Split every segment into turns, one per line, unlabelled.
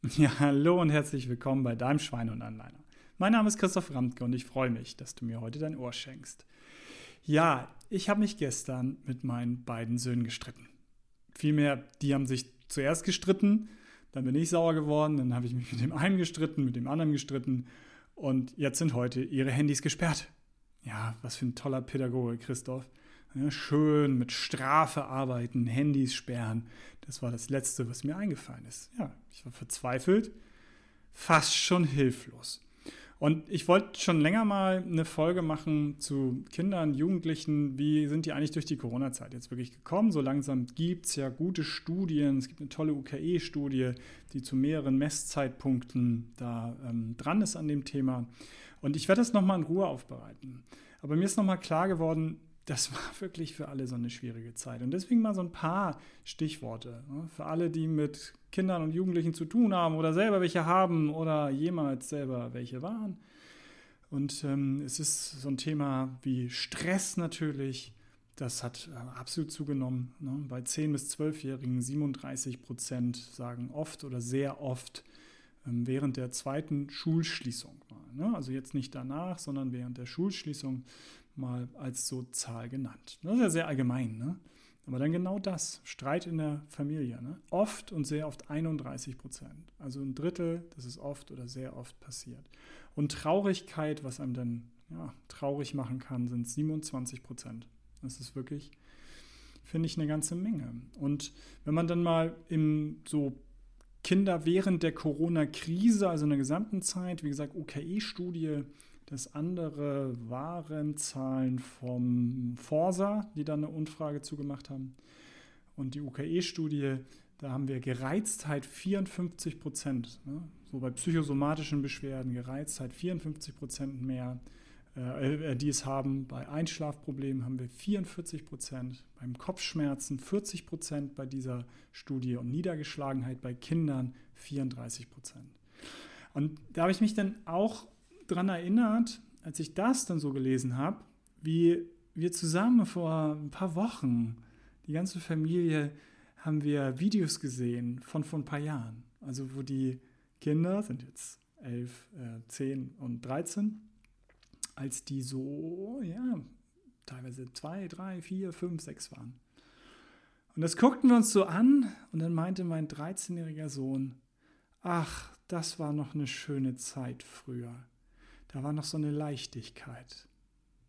Ja, hallo und herzlich willkommen bei deinem Schweine und Anleiner. Mein Name ist Christoph Ramtke und ich freue mich, dass du mir heute dein Ohr schenkst. Ja, ich habe mich gestern mit meinen beiden Söhnen gestritten. Vielmehr, die haben sich zuerst gestritten, dann bin ich sauer geworden, dann habe ich mich mit dem einen gestritten, mit dem anderen gestritten und jetzt sind heute ihre Handys gesperrt. Ja, was für ein toller Pädagoge, Christoph. Schön mit Strafe arbeiten, Handys sperren. Das war das Letzte, was mir eingefallen ist. Ja, ich war verzweifelt, fast schon hilflos. Und ich wollte schon länger mal eine Folge machen zu Kindern, Jugendlichen. Wie sind die eigentlich durch die Corona-Zeit jetzt wirklich gekommen? So langsam gibt es ja gute Studien. Es gibt eine tolle UKE-Studie, die zu mehreren Messzeitpunkten da ähm, dran ist an dem Thema. Und ich werde das nochmal in Ruhe aufbereiten. Aber mir ist nochmal klar geworden, das war wirklich für alle so eine schwierige Zeit. Und deswegen mal so ein paar Stichworte. Ne? Für alle, die mit Kindern und Jugendlichen zu tun haben oder selber welche haben oder jemals selber welche waren. Und ähm, es ist so ein Thema wie Stress natürlich. Das hat äh, absolut zugenommen. Ne? Bei 10- bis 12-Jährigen 37 Prozent sagen oft oder sehr oft ähm, während der zweiten Schulschließung mal. Ne? Also jetzt nicht danach, sondern während der Schulschließung mal als so Zahl genannt. Das ist ja sehr allgemein, ne? Aber dann genau das, Streit in der Familie. Ne? Oft und sehr oft 31 Prozent. Also ein Drittel, das ist oft oder sehr oft passiert. Und Traurigkeit, was einem dann ja, traurig machen kann, sind 27 Prozent. Das ist wirklich, finde ich, eine ganze Menge. Und wenn man dann mal im so Kinder während der Corona-Krise, also in der gesamten Zeit, wie gesagt, UKE-Studie, das andere waren Zahlen vom Forsa, die dann eine Umfrage zugemacht haben. Und die UKE-Studie, da haben wir Gereiztheit 54 Prozent. Ne? So bei psychosomatischen Beschwerden Gereiztheit 54 Prozent mehr, äh, äh, die es haben. Bei Einschlafproblemen haben wir 44 Prozent. Beim Kopfschmerzen 40 Prozent bei dieser Studie und Niedergeschlagenheit bei Kindern 34 Prozent. Und da habe ich mich dann auch daran erinnert, als ich das dann so gelesen habe, wie wir zusammen vor ein paar Wochen, die ganze Familie, haben wir Videos gesehen von vor ein paar Jahren. Also wo die Kinder, sind jetzt 11, äh, 10 und 13, als die so, ja, teilweise 2, 3, 4, 5, 6 waren. Und das guckten wir uns so an und dann meinte mein 13-jähriger Sohn, ach, das war noch eine schöne Zeit früher da war noch so eine Leichtigkeit.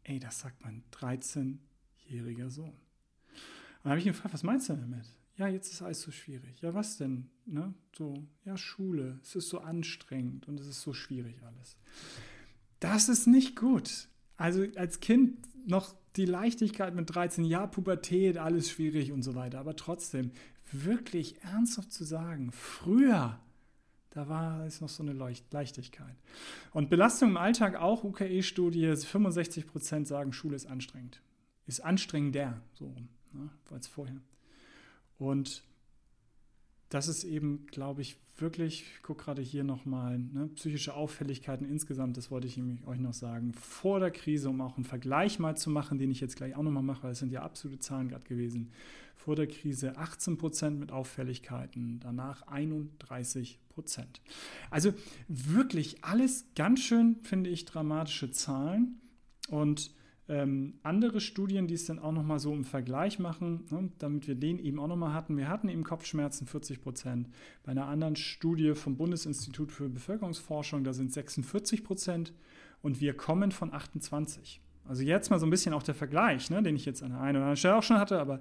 Ey, das sagt mein 13-jähriger Sohn. Und dann habe ich ihn gefragt, was meinst du damit? Ja, jetzt ist alles so schwierig. Ja, was denn? Ne? So, ja, Schule, es ist so anstrengend und es ist so schwierig alles. Das ist nicht gut. Also als Kind noch die Leichtigkeit mit 13, ja, Pubertät, alles schwierig und so weiter. Aber trotzdem, wirklich ernsthaft zu sagen, früher da war es noch so eine Leichtigkeit. Und Belastung im Alltag auch, UKE-Studie, 65 Prozent sagen, Schule ist anstrengend. Ist anstrengender, so rum, ne, als vorher. Und das ist eben, glaube ich, wirklich, ich gucke gerade hier nochmal, ne, psychische Auffälligkeiten insgesamt, das wollte ich euch noch sagen, vor der Krise, um auch einen Vergleich mal zu machen, den ich jetzt gleich auch nochmal mache, weil es sind ja absolute Zahlen gerade gewesen. Vor der Krise 18 Prozent mit Auffälligkeiten, danach 31 Prozent. Also wirklich alles ganz schön, finde ich, dramatische Zahlen und ähm, andere Studien, die es dann auch nochmal so im Vergleich machen, ne, damit wir den eben auch nochmal hatten. Wir hatten eben Kopfschmerzen 40 Prozent. Bei einer anderen Studie vom Bundesinstitut für Bevölkerungsforschung, da sind 46 Prozent und wir kommen von 28. Also jetzt mal so ein bisschen auch der Vergleich, ne, den ich jetzt an der einen oder anderen Stelle auch schon hatte, aber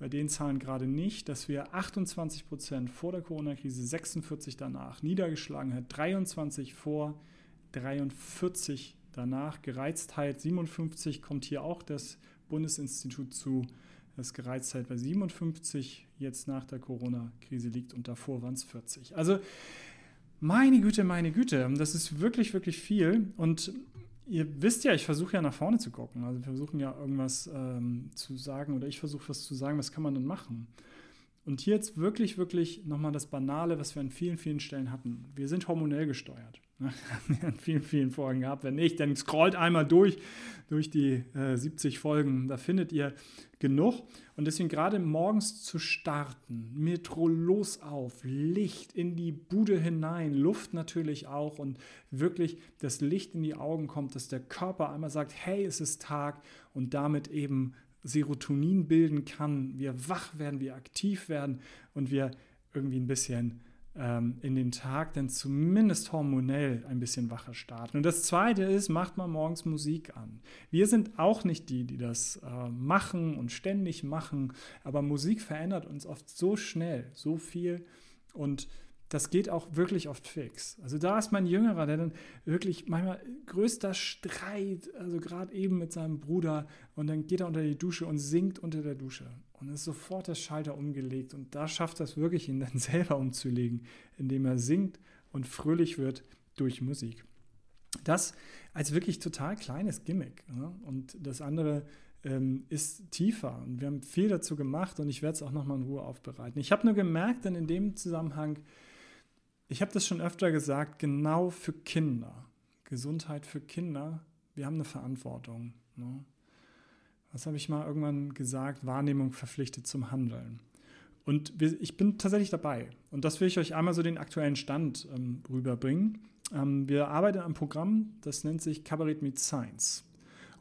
bei den Zahlen gerade nicht, dass wir 28 Prozent vor der Corona-Krise, 46 danach, niedergeschlagen hat, 23 vor, 43 Danach Gereiztheit 57 kommt hier auch das Bundesinstitut zu, dass Gereiztheit bei 57 jetzt nach der Corona-Krise liegt und davor waren es 40. Also meine Güte, meine Güte, das ist wirklich, wirklich viel. Und ihr wisst ja, ich versuche ja nach vorne zu gucken. Also wir versuchen ja irgendwas ähm, zu sagen oder ich versuche was zu sagen, was kann man denn machen? Und hier jetzt wirklich, wirklich nochmal das Banale, was wir an vielen, vielen Stellen hatten. Wir sind hormonell gesteuert. Ne? Haben wir an vielen, vielen Folgen gehabt. Wenn nicht, dann scrollt einmal durch, durch die äh, 70 Folgen. Da findet ihr genug. Und deswegen gerade morgens zu starten, Metro los auf, Licht in die Bude hinein, Luft natürlich auch und wirklich das Licht in die Augen kommt, dass der Körper einmal sagt, hey, es ist Tag und damit eben Serotonin bilden kann, wir wach werden, wir aktiv werden und wir irgendwie ein bisschen ähm, in den Tag dann zumindest hormonell ein bisschen wacher starten. Und das Zweite ist, macht mal morgens Musik an. Wir sind auch nicht die, die das äh, machen und ständig machen, aber Musik verändert uns oft so schnell, so viel und das geht auch wirklich oft fix. Also da ist mein Jüngerer, der dann wirklich manchmal größter Streit, also gerade eben mit seinem Bruder und dann geht er unter die Dusche und singt unter der Dusche und ist sofort das Schalter umgelegt und da schafft das wirklich, ihn dann selber umzulegen, indem er singt und fröhlich wird durch Musik. Das als wirklich total kleines Gimmick. Ne? Und das andere ähm, ist tiefer. Und wir haben viel dazu gemacht und ich werde es auch nochmal in Ruhe aufbereiten. Ich habe nur gemerkt, dann in dem Zusammenhang, ich habe das schon öfter gesagt, genau für Kinder, Gesundheit für Kinder, wir haben eine Verantwortung. Ne? Was habe ich mal irgendwann gesagt? Wahrnehmung verpflichtet zum Handeln. Und ich bin tatsächlich dabei. Und das will ich euch einmal so den aktuellen Stand ähm, rüberbringen. Ähm, wir arbeiten am Programm, das nennt sich Kabarett Meets Science.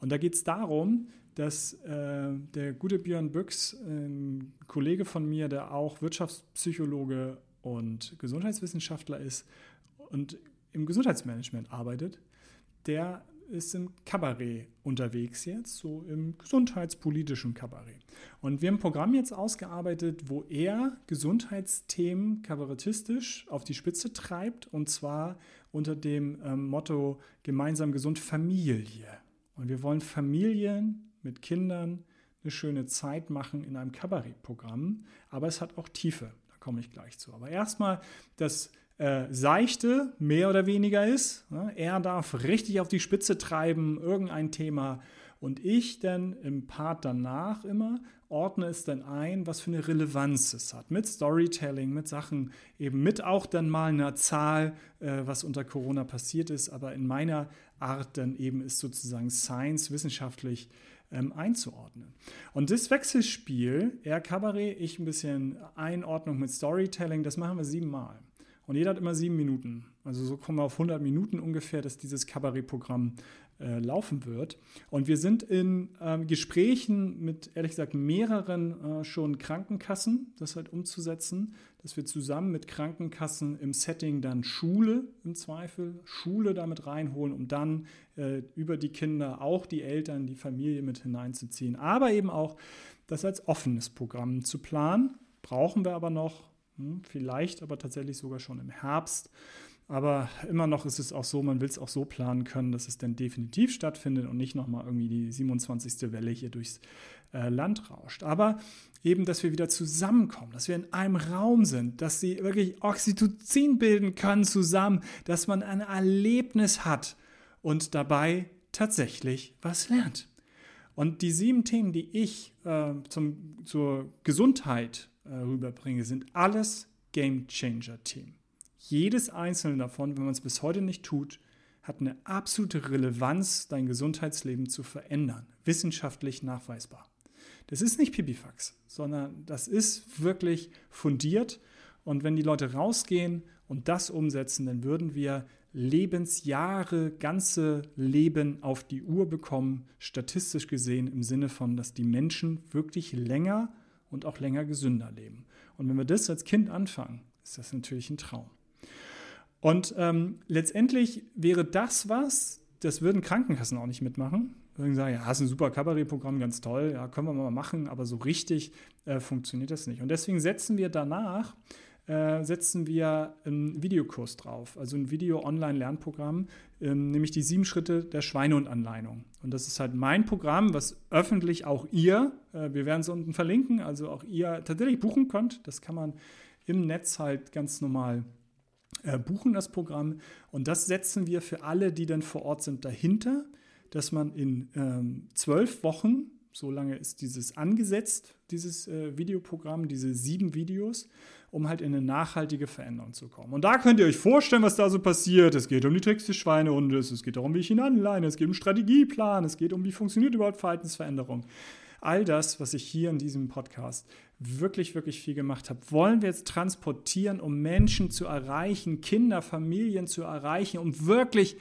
Und da geht es darum, dass äh, der gute Björn Büchs, ein Kollege von mir, der auch Wirtschaftspsychologe und Gesundheitswissenschaftler ist und im Gesundheitsmanagement arbeitet, der ist im Kabarett unterwegs jetzt, so im gesundheitspolitischen Kabarett. Und wir haben ein Programm jetzt ausgearbeitet, wo er Gesundheitsthemen kabarettistisch auf die Spitze treibt und zwar unter dem ähm, Motto gemeinsam gesund Familie. Und wir wollen Familien mit Kindern eine schöne Zeit machen in einem Kabarettprogramm, aber es hat auch Tiefe komme ich gleich zu. Aber erstmal das äh, Seichte, mehr oder weniger ist. Ne? Er darf richtig auf die Spitze treiben, irgendein Thema. Und ich dann im Part danach immer ordne es dann ein, was für eine Relevanz es hat. Mit Storytelling, mit Sachen, eben mit auch dann mal einer Zahl, äh, was unter Corona passiert ist. Aber in meiner Art dann eben ist sozusagen Science wissenschaftlich ähm, einzuordnen. Und das Wechselspiel, er Kabarett, ich ein bisschen Einordnung mit Storytelling, das machen wir siebenmal. Und jeder hat immer sieben Minuten. Also so kommen wir auf 100 Minuten ungefähr, dass dieses Kabarettprogramm äh, laufen wird. Und wir sind in äh, Gesprächen mit, ehrlich gesagt, mehreren äh, schon Krankenkassen, das halt umzusetzen, dass wir zusammen mit Krankenkassen im Setting dann Schule im Zweifel, Schule damit reinholen, um dann äh, über die Kinder auch die Eltern, die Familie mit hineinzuziehen. Aber eben auch das als offenes Programm zu planen. Brauchen wir aber noch, vielleicht aber tatsächlich sogar schon im Herbst. Aber immer noch ist es auch so, man will es auch so planen können, dass es dann definitiv stattfindet und nicht nochmal irgendwie die 27. Welle hier durchs äh, Land rauscht. Aber eben, dass wir wieder zusammenkommen, dass wir in einem Raum sind, dass sie wirklich Oxytocin bilden können zusammen, dass man ein Erlebnis hat und dabei tatsächlich was lernt. Und die sieben Themen, die ich äh, zum, zur Gesundheit rüberbringe, sind alles Game Changer Themen. Jedes einzelne davon, wenn man es bis heute nicht tut, hat eine absolute Relevanz, dein Gesundheitsleben zu verändern. Wissenschaftlich nachweisbar. Das ist nicht Pipifax, sondern das ist wirklich fundiert. Und wenn die Leute rausgehen und das umsetzen, dann würden wir Lebensjahre, ganze Leben auf die Uhr bekommen, statistisch gesehen im Sinne von, dass die Menschen wirklich länger und auch länger gesünder leben. Und wenn wir das als Kind anfangen, ist das natürlich ein Traum. Und ähm, letztendlich wäre das was, das würden Krankenkassen auch nicht mitmachen. Würden sagen, ja, ist ein super Kabarettprogramm, ganz toll, ja, können wir mal machen, aber so richtig äh, funktioniert das nicht. Und deswegen setzen wir danach äh, setzen wir einen Videokurs drauf, also ein Video-Online-Lernprogramm, ähm, nämlich die sieben Schritte der Schweinehundanleitung. Und das ist halt mein Programm, was öffentlich auch ihr, äh, wir werden es unten verlinken, also auch ihr tatsächlich buchen könnt. Das kann man im Netz halt ganz normal äh, buchen, das Programm. Und das setzen wir für alle, die dann vor Ort sind, dahinter, dass man in ähm, zwölf Wochen So lange ist dieses angesetzt, dieses äh, Videoprogramm, diese sieben Videos, um halt in eine nachhaltige Veränderung zu kommen. Und da könnt ihr euch vorstellen, was da so passiert. Es geht um die Tricks des Schweinehundes, es geht darum, wie ich ihn anleine, es geht um Strategieplan, es geht um, wie funktioniert überhaupt Verhaltensveränderung. All das, was ich hier in diesem Podcast wirklich, wirklich viel gemacht habe, wollen wir jetzt transportieren, um Menschen zu erreichen, Kinder, Familien zu erreichen, um wirklich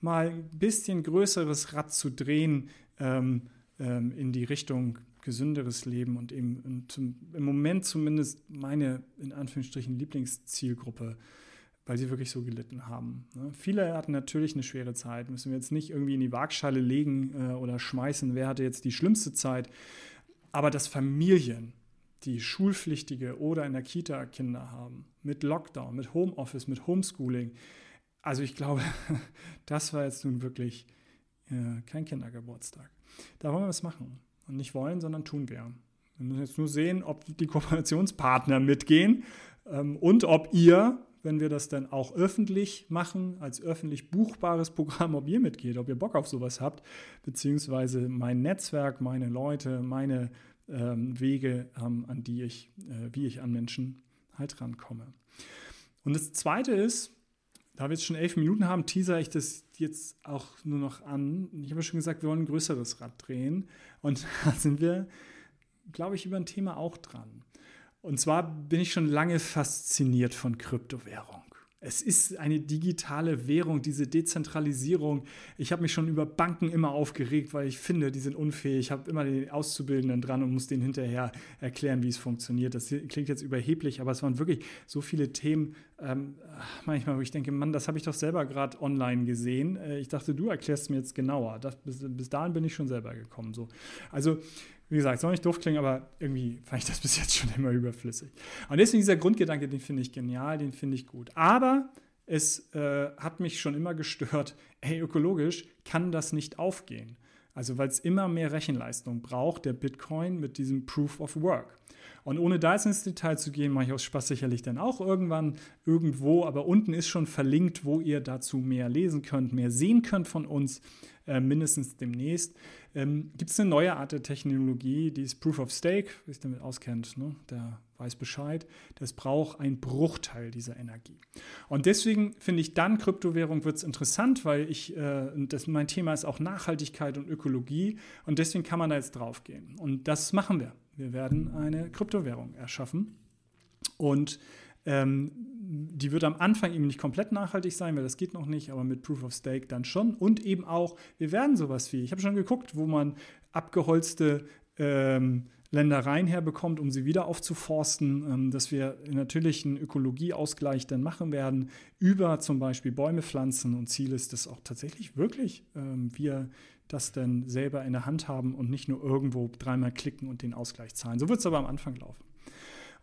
mal ein bisschen größeres Rad zu drehen ähm, ähm, in die Richtung gesünderes Leben und eben zum, im Moment zumindest meine in Anführungsstrichen Lieblingszielgruppe, weil sie wirklich so gelitten haben. Ne? Viele hatten natürlich eine schwere Zeit, müssen wir jetzt nicht irgendwie in die Waagschale legen äh, oder schmeißen, wer hatte jetzt die schlimmste Zeit, aber dass Familien, die schulpflichtige oder in der Kita Kinder haben, mit Lockdown, mit Homeoffice, mit Homeschooling, also ich glaube, das war jetzt nun wirklich äh, kein Kindergeburtstag. Da wollen wir was machen. Und nicht wollen, sondern tun wir. Wir müssen jetzt nur sehen, ob die Kooperationspartner mitgehen ähm, und ob ihr, wenn wir das dann auch öffentlich machen, als öffentlich buchbares Programm, ob ihr mitgeht, ob ihr Bock auf sowas habt, beziehungsweise mein Netzwerk, meine Leute, meine ähm, Wege, ähm, an die ich, äh, wie ich an Menschen halt rankomme. Und das Zweite ist, da wir jetzt schon elf Minuten haben, teaser ich das jetzt auch nur noch an. Ich habe schon gesagt, wir wollen ein größeres Rad drehen. Und da sind wir, glaube ich, über ein Thema auch dran. Und zwar bin ich schon lange fasziniert von Kryptowährung. Es ist eine digitale Währung, diese Dezentralisierung. Ich habe mich schon über Banken immer aufgeregt, weil ich finde, die sind unfähig. Ich habe immer den Auszubildenden dran und muss denen hinterher erklären, wie es funktioniert. Das klingt jetzt überheblich, aber es waren wirklich so viele Themen, ähm, manchmal, wo ich denke, Mann, das habe ich doch selber gerade online gesehen. Äh, ich dachte, du erklärst mir jetzt genauer. Das, bis, bis dahin bin ich schon selber gekommen. So. Also wie gesagt, soll nicht doof klingen, aber irgendwie fand ich das bis jetzt schon immer überflüssig. Und deswegen dieser Grundgedanke, den finde ich genial, den finde ich gut. Aber es äh, hat mich schon immer gestört, hey, ökologisch kann das nicht aufgehen. Also weil es immer mehr Rechenleistung braucht, der Bitcoin mit diesem Proof of Work. Und ohne da jetzt ins Detail zu gehen, mache ich aus Spaß sicherlich dann auch irgendwann irgendwo, aber unten ist schon verlinkt, wo ihr dazu mehr lesen könnt, mehr sehen könnt von uns, äh, mindestens demnächst. Ähm, Gibt es eine neue Art der Technologie, die ist Proof of Stake, wer sich damit auskennt, ne? der weiß Bescheid. Das braucht einen Bruchteil dieser Energie. Und deswegen finde ich dann Kryptowährung wird es interessant, weil ich, äh, das, mein Thema ist auch Nachhaltigkeit und Ökologie und deswegen kann man da jetzt drauf gehen. Und das machen wir. Wir werden eine Kryptowährung erschaffen. Und ähm, die wird am Anfang eben nicht komplett nachhaltig sein, weil das geht noch nicht, aber mit Proof of Stake dann schon. Und eben auch, wir werden sowas wie, ich habe schon geguckt, wo man abgeholzte ähm, Ländereien herbekommt, um sie wieder aufzuforsten, ähm, dass wir natürlich einen Ökologieausgleich dann machen werden, über zum Beispiel Bäume pflanzen. Und Ziel ist, dass auch tatsächlich wirklich ähm, wir das dann selber in der Hand haben und nicht nur irgendwo dreimal klicken und den Ausgleich zahlen. So wird es aber am Anfang laufen.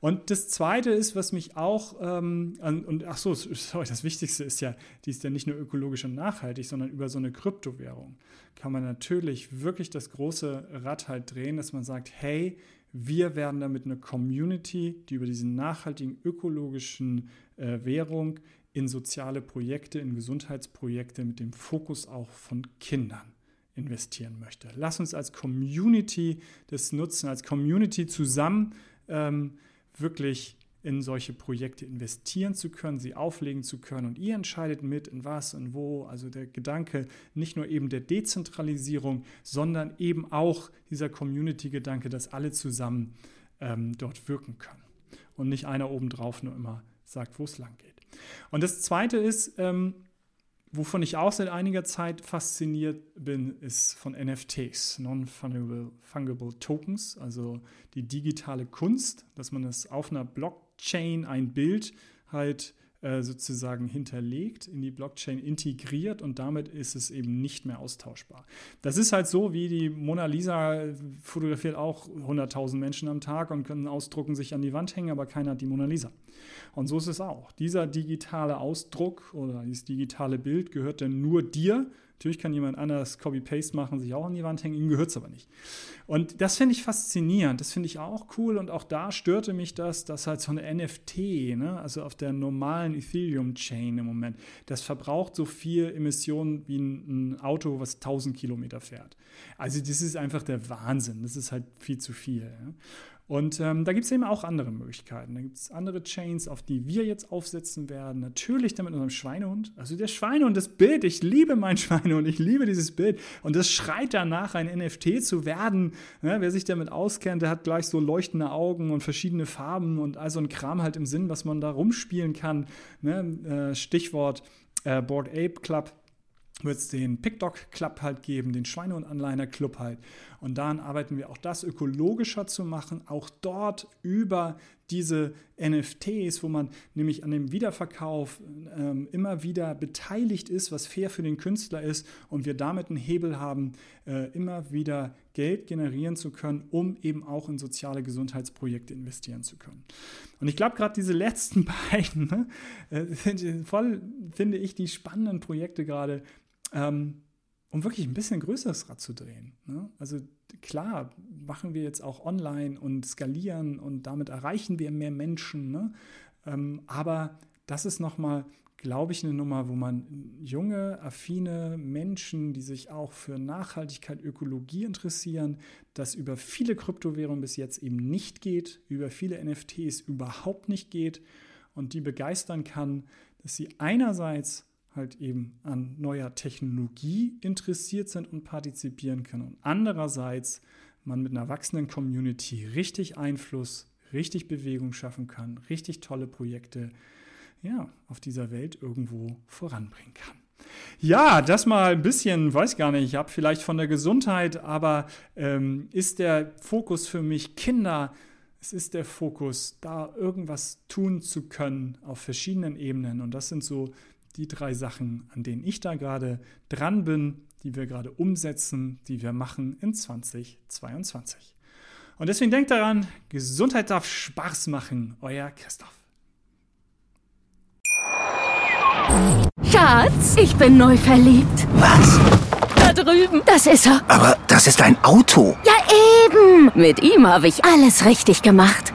Und das Zweite ist, was mich auch, ähm, und ach so, sorry, das Wichtigste ist ja, die ist ja nicht nur ökologisch und nachhaltig, sondern über so eine Kryptowährung kann man natürlich wirklich das große Rad halt drehen, dass man sagt, hey, wir werden damit eine Community, die über diese nachhaltigen ökologischen äh, Währung in soziale Projekte, in Gesundheitsprojekte mit dem Fokus auch von Kindern investieren möchte. Lass uns als Community das nutzen, als Community zusammen ähm, wirklich in solche Projekte investieren zu können, sie auflegen zu können und ihr entscheidet mit, in was und wo. Also der Gedanke nicht nur eben der Dezentralisierung, sondern eben auch dieser Community-Gedanke, dass alle zusammen ähm, dort wirken können und nicht einer obendrauf nur immer sagt, wo es lang geht. Und das Zweite ist, ähm, Wovon ich auch seit einiger Zeit fasziniert bin, ist von NFTs, Non-Fungible Tokens, also die digitale Kunst, dass man das auf einer Blockchain ein Bild halt äh, sozusagen hinterlegt, in die Blockchain integriert und damit ist es eben nicht mehr austauschbar. Das ist halt so, wie die Mona Lisa fotografiert auch 100.000 Menschen am Tag und können ausdrucken, sich an die Wand hängen, aber keiner hat die Mona Lisa. Und so ist es auch. Dieser digitale Ausdruck oder dieses digitale Bild gehört dann nur dir, Natürlich kann jemand anders Copy-Paste machen, sich auch an die Wand hängen, ihm gehört es aber nicht. Und das finde ich faszinierend, das finde ich auch cool und auch da störte mich das, dass halt so eine NFT, ne, also auf der normalen Ethereum-Chain im Moment, das verbraucht so viel Emissionen wie ein, ein Auto, was 1000 Kilometer fährt. Also das ist einfach der Wahnsinn, das ist halt viel zu viel. Ja. Und ähm, da gibt es eben auch andere Möglichkeiten. Da gibt es andere Chains, auf die wir jetzt aufsetzen werden. Natürlich dann mit unserem Schweinehund. Also der Schweinehund, das Bild, ich liebe meinen Schweinehund, ich liebe dieses Bild. Und das schreit danach, ein NFT zu werden. Ja, wer sich damit auskennt, der hat gleich so leuchtende Augen und verschiedene Farben und all so ein Kram halt im Sinn, was man da rumspielen kann. Ne? Äh, Stichwort äh, Board Ape Club wird es den PickDog Club halt geben, den Schweine- und Anleiner Club halt. Und daran arbeiten wir auch das ökologischer zu machen, auch dort über diese NFTs, wo man nämlich an dem Wiederverkauf ähm, immer wieder beteiligt ist, was fair für den Künstler ist und wir damit einen Hebel haben, äh, immer wieder Geld generieren zu können, um eben auch in soziale Gesundheitsprojekte investieren zu können. Und ich glaube, gerade diese letzten beiden, ne, äh, voll finde ich die spannenden Projekte gerade, ähm, um wirklich ein bisschen größeres Rad zu drehen. Ne? Also klar, machen wir jetzt auch online und skalieren und damit erreichen wir mehr Menschen. Ne? Ähm, aber das ist nochmal, glaube ich, eine Nummer, wo man junge, affine Menschen, die sich auch für Nachhaltigkeit, Ökologie interessieren, das über viele Kryptowährungen bis jetzt eben nicht geht, über viele NFTs überhaupt nicht geht und die begeistern kann, dass sie einerseits halt eben an neuer Technologie interessiert sind und partizipieren können. Und andererseits man mit einer wachsenden Community richtig Einfluss, richtig Bewegung schaffen kann, richtig tolle Projekte ja, auf dieser Welt irgendwo voranbringen kann. Ja, das mal ein bisschen, weiß gar nicht, ich habe vielleicht von der Gesundheit, aber ähm, ist der Fokus für mich Kinder, es ist der Fokus, da irgendwas tun zu können auf verschiedenen Ebenen. Und das sind so die drei Sachen, an denen ich da gerade dran bin, die wir gerade umsetzen, die wir machen in 2022. Und deswegen denkt daran, Gesundheit darf Spaß machen. Euer Christoph.
Schatz, ich bin neu verliebt.
Was?
Da drüben. Das ist er.
Aber das ist ein Auto.
Ja, eben. Mit ihm habe ich alles richtig gemacht.